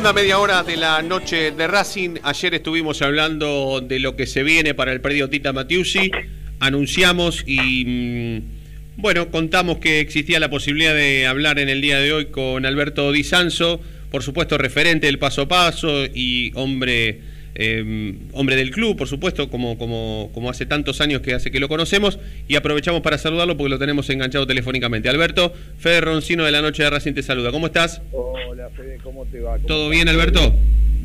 Segunda media hora de la noche de Racing. Ayer estuvimos hablando de lo que se viene para el predio Tita Matiusi. Anunciamos y mm, bueno, contamos que existía la posibilidad de hablar en el día de hoy con Alberto Di Sanso, por supuesto referente del paso a paso y hombre eh, hombre del club, por supuesto, como, como, como hace tantos años que hace que lo conocemos, y aprovechamos para saludarlo porque lo tenemos enganchado telefónicamente. Alberto, Fede Roncino de la Noche de Racing te saluda. ¿Cómo estás? Hola, Fede, ¿cómo te va? ¿Todo bien, Alberto?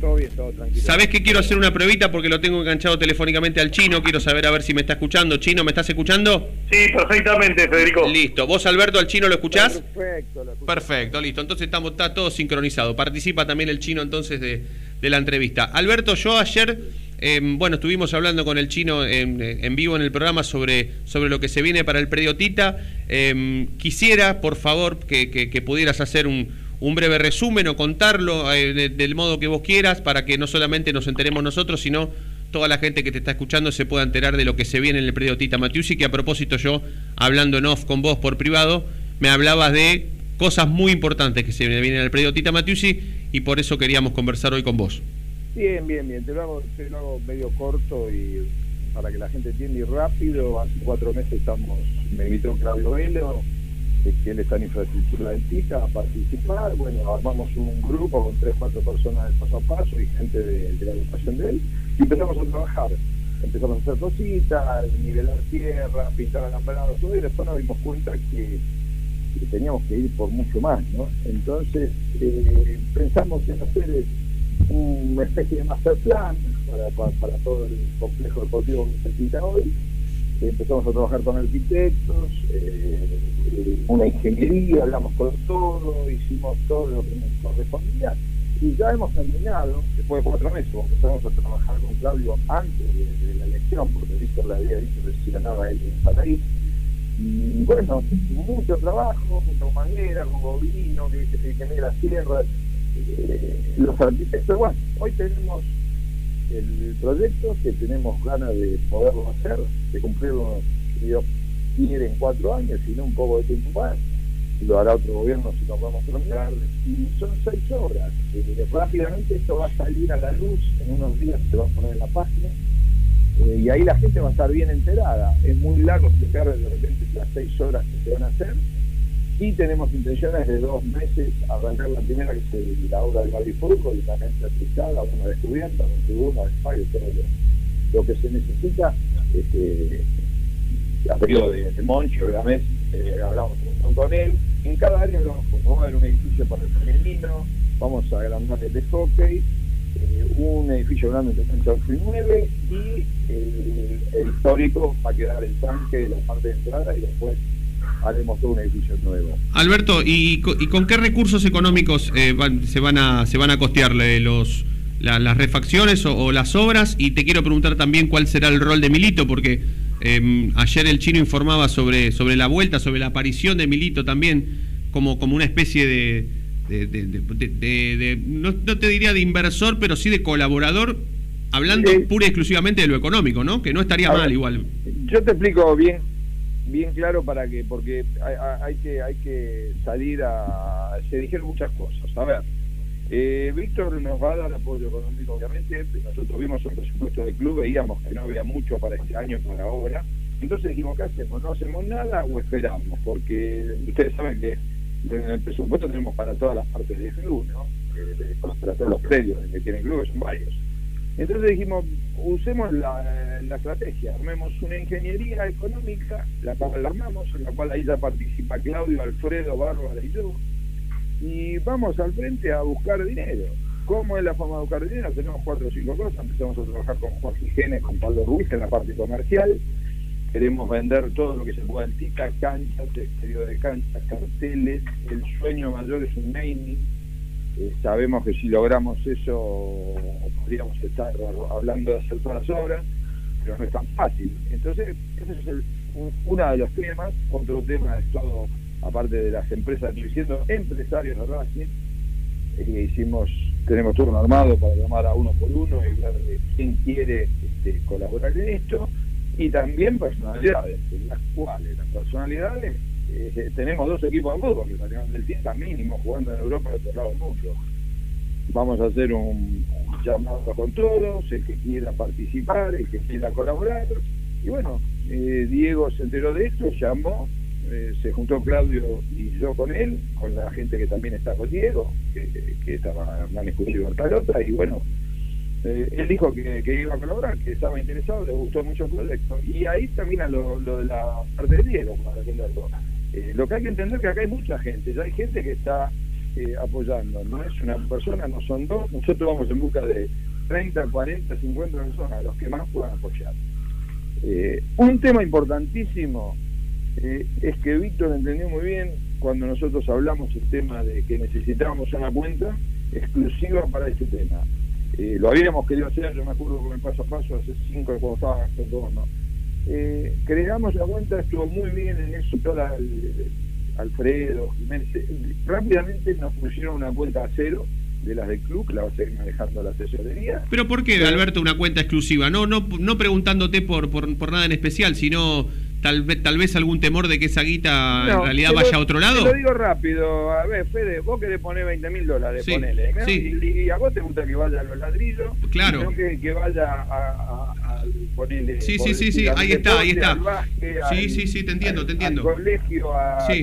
Todo bien, todo tranquilo. ¿Sabés que quiero hacer una pruebita porque lo tengo enganchado telefónicamente al chino? Quiero saber a ver si me está escuchando. Chino, ¿me estás escuchando? Sí, perfectamente, Federico. Listo. ¿Vos, Alberto, al chino lo escuchás? Perfecto, lo escucho. Perfecto, listo. Entonces estamos, está todo sincronizado. Participa también el chino entonces de, de la entrevista. Alberto, yo ayer, eh, bueno, estuvimos hablando con el chino en, vivo en el programa sobre, sobre lo que se viene para el predio Tita. Eh, quisiera, por favor, que, pudieras hacer un, breve resumen o contarlo eh, de- del modo que vos quieras para que no solamente nos enteremos nosotros, sino toda la gente que te está escuchando se pueda enterar de lo que se viene en el predio Tita Matiusi, que a propósito yo, hablando en off con vos por privado, me hablabas de cosas muy importantes que se vienen en el predio Tita Matiusi y por eso queríamos conversar hoy con vos. Bien, bien, bien. Te lo, hago, te lo hago medio corto y para que la gente entienda y rápido. Hace cuatro meses estamos, me invitó Claudio Velo, que él está en infraestructura del TICA, a participar. Bueno, armamos un grupo con tres, cuatro personas del paso a paso y gente de, de la agrupación de él y empezamos a trabajar. Empezamos a hacer cositas, nivelar tierra, pintar alambrados, todo y después nos dimos cuenta que que teníamos que ir por mucho más, ¿no? Entonces eh, pensamos en hacer una especie de master plan para, todo el complejo deportivo que necesita hoy. Empezamos a trabajar con arquitectos, eh, una ingeniería, hablamos con todo, hicimos todo lo que nos correspondía y ya hemos terminado, después de cuatro meses, empezamos a trabajar con Claudio antes de, de la elección, porque Víctor le había dicho que si ganaba él para ahí. Bueno, mucho trabajo, con manguera, con bovino, que, que mide las tierras, eh, los arquitectos, bueno, hoy tenemos el proyecto que tenemos ganas de poderlo hacer, de cumplirlo, si Dios quiere, en cuatro años, si no un poco de tiempo más, lo hará otro gobierno si nos vamos a y son seis horas. Eh, rápidamente esto va a salir a la luz, en unos días se va a poner en la página, eh, y ahí la gente va a estar bien enterada. Es muy largo explicar de repente las seis horas que se van a hacer. Y tenemos intenciones de dos meses arrancar la primera, que es la obra del Barbifurco, y la gente aplicada, una descubierta, una tribuna, de fallo, todo lo, lo que se necesita. Este, a pedido de, de Monchi, obviamente, eh, hablamos con él. En cada área vamos a ver un edificio para el femenino, vamos a agrandar el de hockey, eh, un edificio grande de cancha 8 y 9 y el, histórico va a quedar el tanque la parte de entrada y después haremos todo un edificio nuevo. Alberto, ¿y, co- y con qué recursos económicos eh, se van a se van a costearle los la- las refacciones o, las obras? Y te quiero preguntar también cuál será el rol de Milito, porque eh, ayer el chino informaba sobre sobre la vuelta, sobre la aparición de Milito también como como una especie de de, de- de- no, no te diría de inversor, pero sí de colaborador, hablando pura y exclusivamente de lo económico, ¿no? Que no estaría ver, mal igual. Yo te explico bien bien claro para que porque hay, hay que hay que salir a se dijeron muchas cosas a ver eh, Víctor nos va a dar apoyo económico obviamente nosotros vimos el presupuesto del club veíamos que no había mucho para este año para ahora entonces dijimos ¿qué hacemos? no hacemos nada o esperamos porque ustedes saben que en el presupuesto tenemos para todas las partes del club ¿no? Eh, para todos los predios que tiene el club que son varios entonces dijimos, usemos la, la estrategia, armemos una ingeniería económica, la cual la armamos, en la cual ahí ya participa Claudio, Alfredo, Bárbara y yo, y vamos al frente a buscar dinero. ¿Cómo es la forma de buscar dinero? Tenemos cuatro o cinco cosas, empezamos a trabajar con Juan Gijene, con Pablo Ruiz en la parte comercial, queremos vender todo lo que se pueda TICA, canchas, exterior de canchas, carteles, el sueño mayor es un naming, eh, sabemos que si logramos eso podríamos estar hablando de hacer todas las obras, pero no es tan fácil. Entonces, ese es el, un- uno de los temas. Otro tema es todo, aparte de las empresas, diciendo empresarios de Racing, eh, hicimos, tenemos turno armado para llamar a uno por uno y ver quién quiere este, colaborar en esto. Y también personalidades, en las cuales las personalidades tenemos dos equipos de fútbol que salieron del tiempo mínimo jugando en Europa lado del mundo. vamos a hacer un, llamado con todos, el que quiera participar, el que quiera colaborar. Y bueno, eh, Diego se enteró de esto, llamó, eh, se juntó Claudio y yo con él, con la gente que también está con Diego, que, que estaba Hernán Escudero y Bertalota, y bueno, eh, él dijo que, iba a colaborar, que estaba interesado, le gustó mucho el proyecto. Y ahí termina lo, de la parte de Diego, para entenderlo. Eh, lo que hay que entender es que acá hay mucha gente, ya hay gente que está eh, apoyando, no es una persona, no son dos, nosotros vamos en busca de 30, 40, 50 personas, los que más puedan apoyar. un tema importantísimo es que Víctor entendió muy bien cuando nosotros hablamos el tema de que necesitábamos una cuenta exclusiva para este tema eh, lo habíamos querido hacer, yo me acuerdo con el paso a paso hace cinco cuando estaba todo, ¿no? Eh, creamos la cuenta, estuvo muy bien en eso, toda Alfredo, Jiménez, rápidamente nos pusieron una cuenta a cero de las del club, la va a seguir manejando la tesorería. Pero ¿por qué, Alberto, una cuenta exclusiva? No, no, no preguntándote por, por, por nada en especial, sino tal vez, tal vez algún temor de que esa guita en realidad vaya a otro lado? Te lo digo rápido, a ver, Fede, vos querés poner 20 mil dólares, ponele, y, a vos te gusta que vaya a los ladrillos, claro. no que, que vaya a, a, ponerle... Sí, sí, sí, sí, ahí está, ahí está. sí, sí, sí, te entiendo, te entiendo. Al colegio, a sí.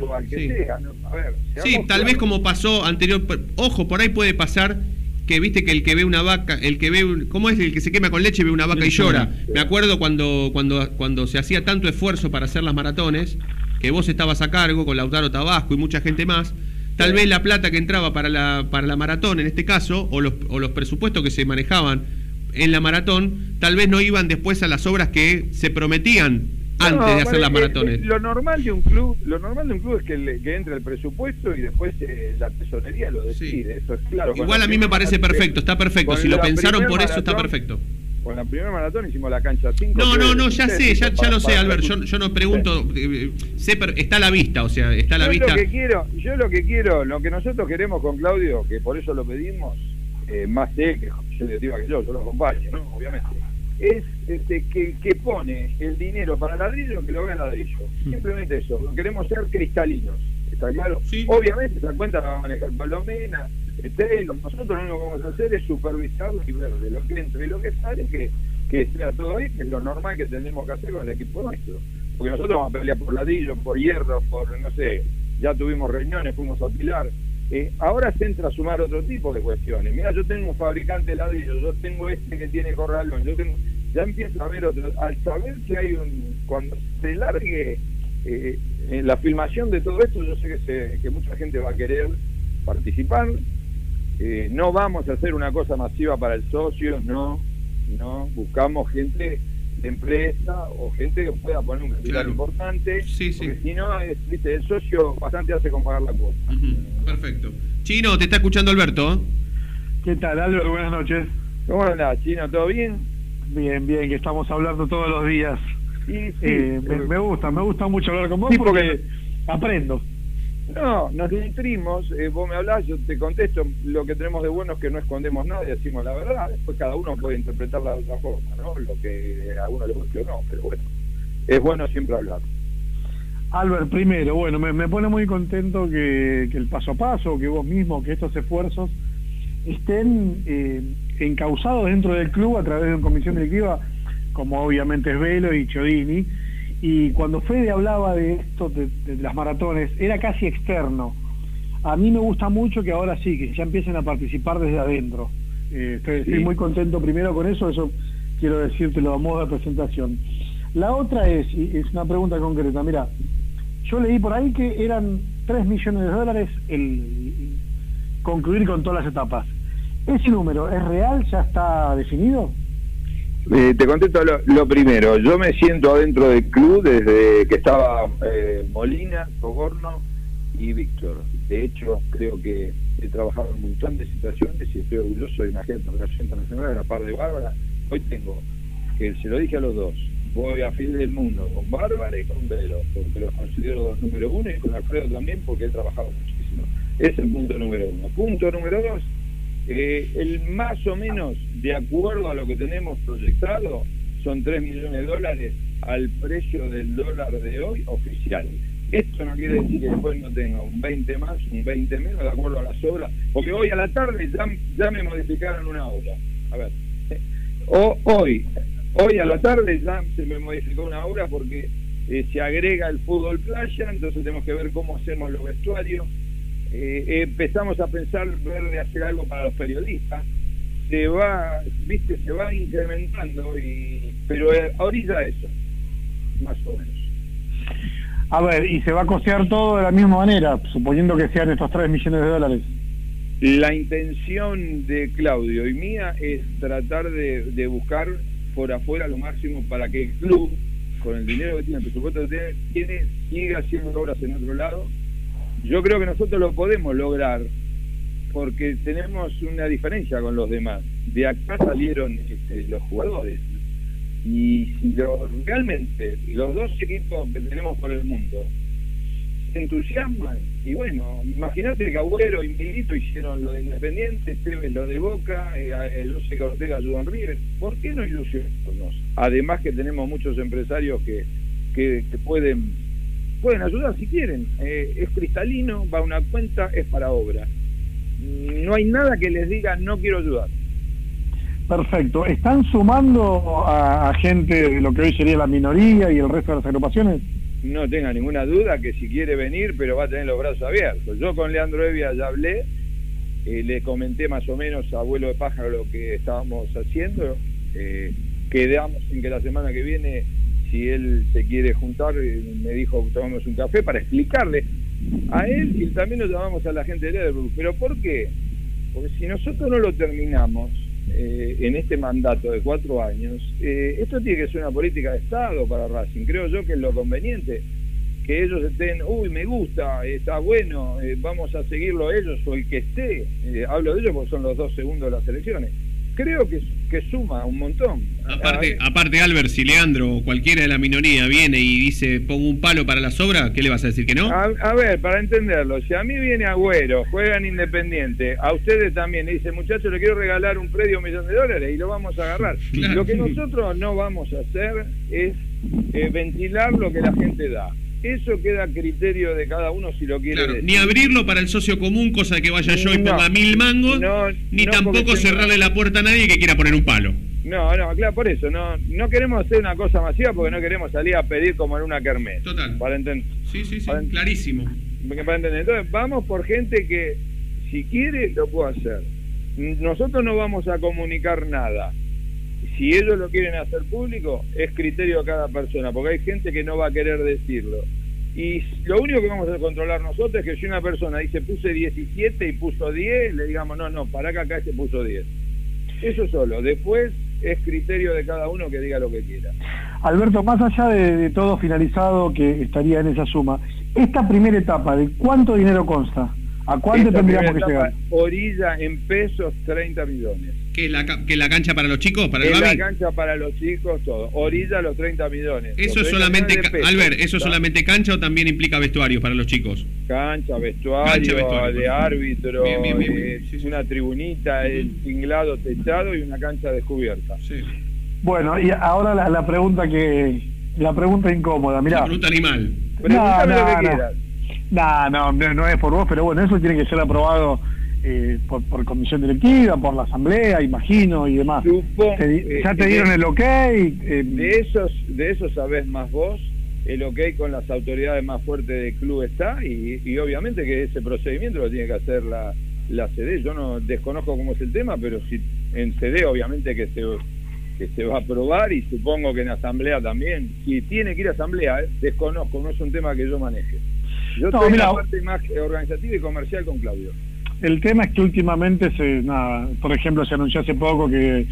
o al que sea, a ver. Sí, tal vez como pasó anterior, ojo, por ahí puede pasar que viste que el que ve una vaca, el que ve, ¿cómo es el que se quema con leche ve una vaca y llora? Me acuerdo cuando, cuando, cuando se hacía tanto esfuerzo para hacer las maratones, que vos estabas a cargo con Lautaro Tabasco y mucha gente más, tal vez la plata que entraba para la, para la maratón en este caso, o los, o los presupuestos que se manejaban en la maratón, tal vez no iban después a las obras que se prometían antes de hacer las maratones. lo normal de un club, lo normal de un club es que, que entre el presupuesto y después eh, la tesorería lo decide. Eso es claro. Igual a mí me parece perfecto, está perfecto. Si lo pensaron por eso está perfecto. Con la primera maratón hicimos la cancha 5. No, no, no, ya sé, ya, ya lo sé, Albert. Yo, yo no pregunto, eh, sé, está a la vista, o sea, está a la vista. Lo que quiero, yo lo que quiero, lo que nosotros queremos con Claudio, que por eso lo pedimos, eh, más sé que yo, que yo, yo lo acompaño, ¿no? Obviamente es este, que, que pone el dinero para ladrillo que lo vea ladrillo. Mm. Simplemente eso. Queremos ser cristalinos. ¿Está claro? Obviamente esa cuenta la va a manejar Palomena, Estelo. Nosotros lo único que vamos a hacer es supervisarlo y ver de lo que entre y lo que sale, que, que sea todo ahí, que es lo normal que tenemos que hacer con el equipo nuestro. Porque nosotros vamos a pelear por ladrillo, por hierro, por, no sé, ya tuvimos reuniones, fuimos a pilar. Eh, ahora se entra a sumar otro tipo de cuestiones. Mira, yo tengo un fabricante de ladrillos, yo tengo este que tiene corralón, yo tengo, ya empiezo a ver otro. Al saber que hay un, cuando se largue eh, en la filmación de todo esto, yo sé que, se, que mucha gente va a querer participar. Eh, no vamos a hacer una cosa masiva para el socio, no, no, buscamos gente de empresa o gente que pueda poner un capital importante, sí, sí. porque si no, ¿viste? el socio bastante hace con pagar la cuota. Perfecto. Chino, te está escuchando Alberto. ¿Qué tal, Alberto? Buenas noches. ¿Cómo andás, Chino? ¿Todo bien? Bien, bien, que estamos hablando todos los días. Sí, sí, eh, me, gusta, me gusta mucho hablar con vos porque aprendo. No, nos nutrimos, eh, vos me hablás, yo te contesto, lo que tenemos de bueno es que no escondemos nada y decimos la verdad, después cada uno puede interpretarla de otra forma, ¿no? Lo que a uno le guste o no, pero bueno, es bueno siempre hablar. Albert, primero, bueno, me, pone muy contento que, el paso a paso, que vos mismo, que estos esfuerzos estén eh, encausados dentro del club a través de una comisión directiva, como obviamente es Velo y Chodini, y cuando Fede hablaba de esto, de, las maratones, era casi externo. A mí me gusta mucho que ahora sí, que ya empiecen a participar desde adentro. Eh, estoy, muy contento primero con eso, eso quiero decírtelo a modo de presentación. La otra es, y es una pregunta concreta, mira, yo leí por ahí que eran 3 millones de dólares el concluir con todas las etapas. ¿Ese número es real? ¿Ya está definido? Eh, te contesto lo, primero. Yo me siento adentro del club desde que estaba eh, Molina, Sogorno y Víctor. De hecho, creo que he trabajado en un montón de situaciones y estoy orgulloso de una gente de relación internacional a la par de Bárbara. Hoy tengo, que se lo dije a los dos, voy a fin del mundo con Bárbara y con Velo, porque los considero los número uno y con Alfredo también porque he trabajado muchísimo. Es el punto número uno. Punto número dos, eh, el más o menos, de acuerdo a lo que tenemos proyectado, son 3 millones de dólares al precio del dólar de hoy oficial. Esto no quiere decir que después no tenga un 20 más, un 20 menos, de acuerdo a las obras, porque hoy a la tarde ya, ya me modificaron una obra. A ver, o, hoy, hoy a la tarde ya se me modificó una obra porque eh, se agrega el fútbol playa, entonces tenemos que ver cómo hacemos los vestuarios. Eh, empezamos a pensar ver de hacer algo para los periodistas. Se va, viste, se va incrementando, y, pero eh, ahorita eso, más o menos. A ver, y se va a costear todo de la misma manera, suponiendo que sean estos 3 millones de dólares. La intención de Claudio y mía es tratar de, de buscar por afuera lo máximo para que el club con el dinero que tiene, el presupuesto que tiene, sigue haciendo obras en otro lado. Yo creo que nosotros lo podemos lograr porque tenemos una diferencia con los demás. De acá salieron este, los jugadores. Y realmente los dos equipos que tenemos por el mundo se entusiasman, y bueno, imagínate que Agüero y Milito hicieron lo de Independiente, Tevez lo de Boca, eh, José Ortega ayudó River. ¿Por qué no ilusionarnos? Además que tenemos muchos empresarios que, que, pueden pueden ayudar si quieren. Eh, es cristalino, va a una cuenta, es para obra. No hay nada que les diga no quiero ayudar. Perfecto. ¿Están sumando a, gente de lo que hoy sería la minoría y el resto de las agrupaciones? No tenga ninguna duda que si quiere venir, pero va a tener los brazos abiertos. Yo con Leandro Evia ya hablé, eh, le comenté más o menos a abuelo de pájaro lo que estábamos haciendo. Eh, quedamos en que la semana que viene, si él se quiere juntar, eh, me dijo tomamos un café para explicarle a él y también lo llamamos a la gente de Lederbrook. ¿Pero por qué? Porque si nosotros no lo terminamos eh, en este mandato de cuatro años, eh, esto tiene que ser una política de Estado para Racing. Creo yo que es lo conveniente que ellos estén, uy, me gusta, está bueno, vamos a seguirlo ellos o el que esté. hablo de ellos porque son los dos segundos de las elecciones creo que, que suma un montón. Aparte, aparte, Albert, si Leandro o cualquiera de la minoría viene y dice pongo un palo para la sobra, ¿qué le vas a decir que no? A, ver, para entenderlo, si a mí viene Agüero, juegan Independiente, a ustedes también, y dice muchachos, le quiero regalar un predio un millón de dólares y lo vamos a agarrar. Lo que nosotros no vamos a hacer es eh, ventilar lo que la gente da. Eso queda a criterio de cada uno si lo quiere. Ni abrirlo para el socio común, cosa que vaya yo y ponga mil mangos, ni tampoco cerrarle la puerta a nadie que quiera poner un palo. No, no, claro, por eso. No no queremos hacer una cosa masiva porque no queremos salir a pedir como en una kermés. Total. Para entender. Sí, sí, sí, clarísimo. Para entender. Entonces, vamos por gente que, si quiere, lo puede hacer. Nosotros no vamos a comunicar nada si ellos lo quieren hacer público, es criterio de cada persona, porque hay gente que no va a querer decirlo. Y lo único que vamos a controlar nosotros es que si una persona dice puse 17 y puso 10, le digamos, no, no, para acá acá se puso 10. Eso solo. Después es criterio de cada uno que diga lo que quiera. Alberto, más allá de, todo finalizado que estaría en esa suma, esta primera etapa, ¿de cuánto dinero consta? ¿A cuánto tendríamos que llegar? Orilla en pesos 30 millones. ¿Qué la, que la cancha para los chicos? ¿Para el la cancha para los chicos, todo. Orilla los 30 millones. ¿Eso es solamente, Albert, ¿eso solamente cancha o también implica vestuario para los chicos? Cancha, vestuario, de árbitro, es una tribunita, el tinglado techado y una cancha descubierta. Sí. Bueno, y ahora la, pregunta que... La pregunta incómoda, mirá. La pregunta animal. Pregúntame lo que quieras. No, no, no es por vos, pero bueno, eso tiene que ser aprobado eh, por, comisión directiva, por la asamblea, imagino, y demás. Eh, ¿Ya te dieron el ok? Eh, de, esos, de esos sabés más vos, el ok con las autoridades más fuertes del club está, y, obviamente que ese procedimiento lo tiene que hacer la, la CD. Yo no desconozco cómo es el tema, pero si en CD obviamente que se, que se va a aprobar y supongo que en asamblea también. Si tiene que ir a asamblea, desconozco, no es un tema que yo maneje. Yo tengo la parte más organizativa y comercial con Claudio. El tema es que últimamente, se, nada, por ejemplo, se anunció hace poco que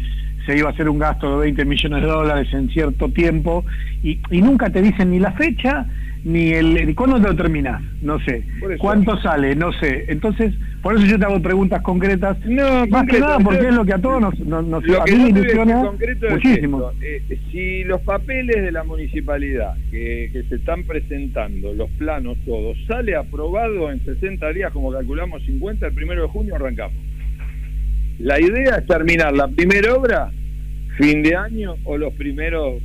se iba a hacer un gasto de 20 millones de dólares en cierto tiempo y, y nunca te dicen ni la fecha ni el, cuándo lo terminás, no sé. ¿Cuánto sale? No sé. Entonces, por eso yo te hago preguntas concretas. No, más que nada porque es lo que a todos nos, nos, nos lo que ilusiona muchísimo. Eh, si los papeles de la municipalidad que, que se están presentando, los planos todos, sale aprobado en 60 días, como calculamos 50, el primero de junio arrancamos. La idea es terminar la primera obra fin de año o los primeros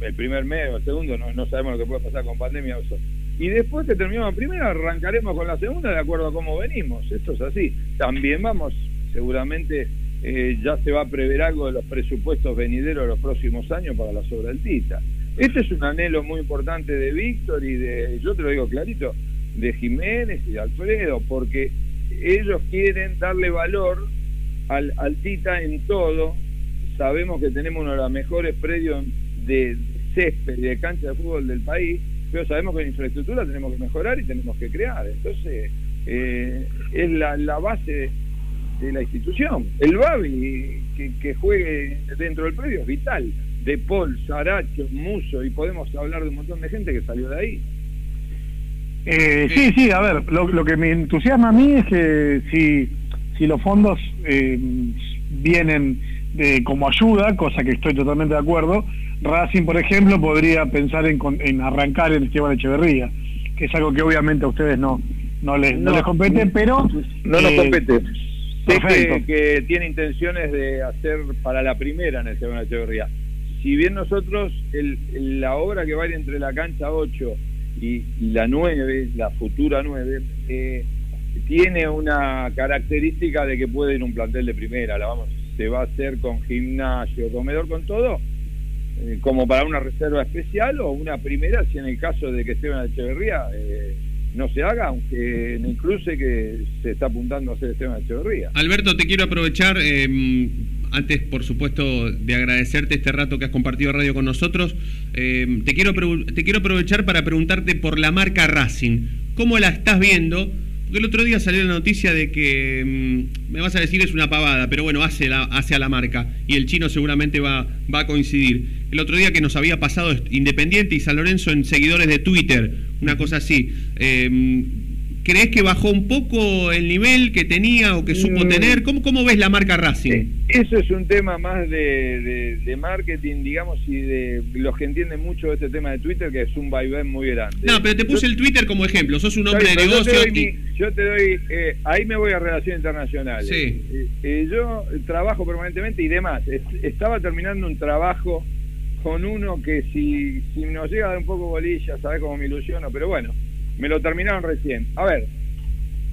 el primer mes o el segundo, no, no sabemos lo que puede pasar con pandemia, y después que terminemos la primera arrancaremos con la segunda de acuerdo a cómo venimos. Esto es así. También vamos, seguramente eh, ya se va a prever algo de los presupuestos venideros de los próximos años para la sobra del Tita. Este es un anhelo muy importante de Víctor y de, yo te lo digo clarito, de Jiménez y de Alfredo, porque ellos quieren darle valor al, al Tita en todo. Sabemos que tenemos uno de los mejores predios de césped y de cancha de fútbol del país, pero sabemos que en infraestructura tenemos que mejorar y tenemos que crear. Entonces, eh, es la, la base de, la institución. El Babi que, juegue dentro del predio es vital. De Paul, Saracho, Muso, y podemos hablar de un montón de gente que salió de ahí. Eh, sí, sí, a ver, lo, que me entusiasma a mí es que si, si los fondos eh, vienen de, como ayuda, cosa que estoy totalmente de acuerdo, Racing, por ejemplo, podría pensar en, en arrancar en Esteban Echeverría, que es algo que obviamente a ustedes no, no, les, no, no les compete, pero... No nos eh, compete. Sé que, que, tiene intenciones de hacer para la primera en Esteban Echeverría. Si bien nosotros, el, la obra que va a ir entre la cancha 8 y, y la 9, la futura 9, eh, tiene una característica de que puede ir un plantel de primera, la vamos, se va a hacer con gimnasio, comedor, con todo, eh, como para una reserva especial o una primera, si en el caso de que Esteban Echeverría eh, no se haga, aunque cruce que se está apuntando a hacer Esteban Echeverría. Alberto, te quiero aprovechar, eh, antes por supuesto de agradecerte este rato que has compartido radio con nosotros, eh, te, quiero te quiero aprovechar para preguntarte por la marca Racing, ¿cómo la estás viendo? Porque el otro día salió la noticia de que, mmm, me vas a decir es una pavada, pero bueno, hace, la, hace a la marca y el chino seguramente va, va a coincidir. El otro día que nos había pasado Independiente y San Lorenzo en seguidores de Twitter, una cosa así. Eh, ¿Crees que bajó un poco el nivel que tenía o que supo tener? ¿Cómo, cómo ves la marca Racing? Eso es un tema más de, de, de, marketing, digamos, y de los que entienden mucho este tema de Twitter, que es un vaivén muy grande. No, pero te puse yo, el Twitter como ejemplo, sos un hombre de negocio. Yo te doy, y... yo te doy eh, ahí me voy a relaciones internacionales. Sí. Eh, eh, yo trabajo permanentemente y demás. Estaba terminando un trabajo con uno que si, si nos llega a dar un poco bolilla, sabes cómo me ilusiono, pero bueno, me lo terminaron recién. A ver,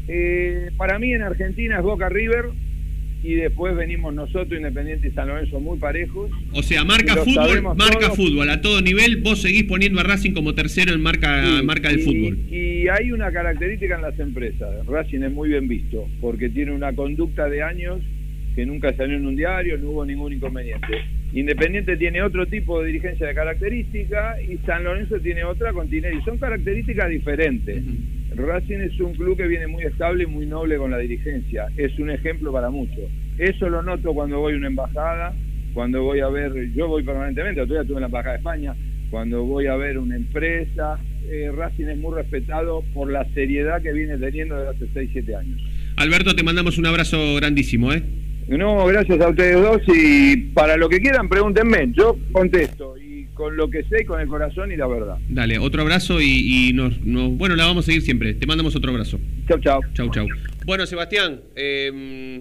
eh, para mí en Argentina es Boca River y después venimos nosotros, Independiente y San Lorenzo, muy parejos. O sea, marca fútbol, marca todos. fútbol a todo nivel, vos seguís poniendo a Racing como tercero en marca, sí, marca del y, fútbol. Y hay una característica en las empresas, Racing es muy bien visto, porque tiene una conducta de años que nunca salió en un diario, no hubo ningún inconveniente. Independiente tiene otro tipo de dirigencia de característica y San Lorenzo tiene otra con Tinelli. Son características diferentes. Uh -huh. Racing es un club que viene muy estable y muy noble con la dirigencia. Es un ejemplo para muchos. Eso lo noto cuando voy a una embajada, cuando voy a ver, yo voy permanentemente, día estuve en la embajada de España, cuando voy a ver una empresa, eh, Racing es muy respetado por la seriedad que viene teniendo desde hace 6, 7 años. Alberto, te mandamos un abrazo grandísimo, ¿eh? No, gracias a ustedes dos y para lo que quieran pregúntenme, yo contesto y con lo que sé, con el corazón y la verdad. Dale, otro abrazo y, y nos, nos, bueno, la vamos a seguir siempre. Te mandamos otro abrazo. Chau, chau. Chau, chau. Bueno, Sebastián, eh,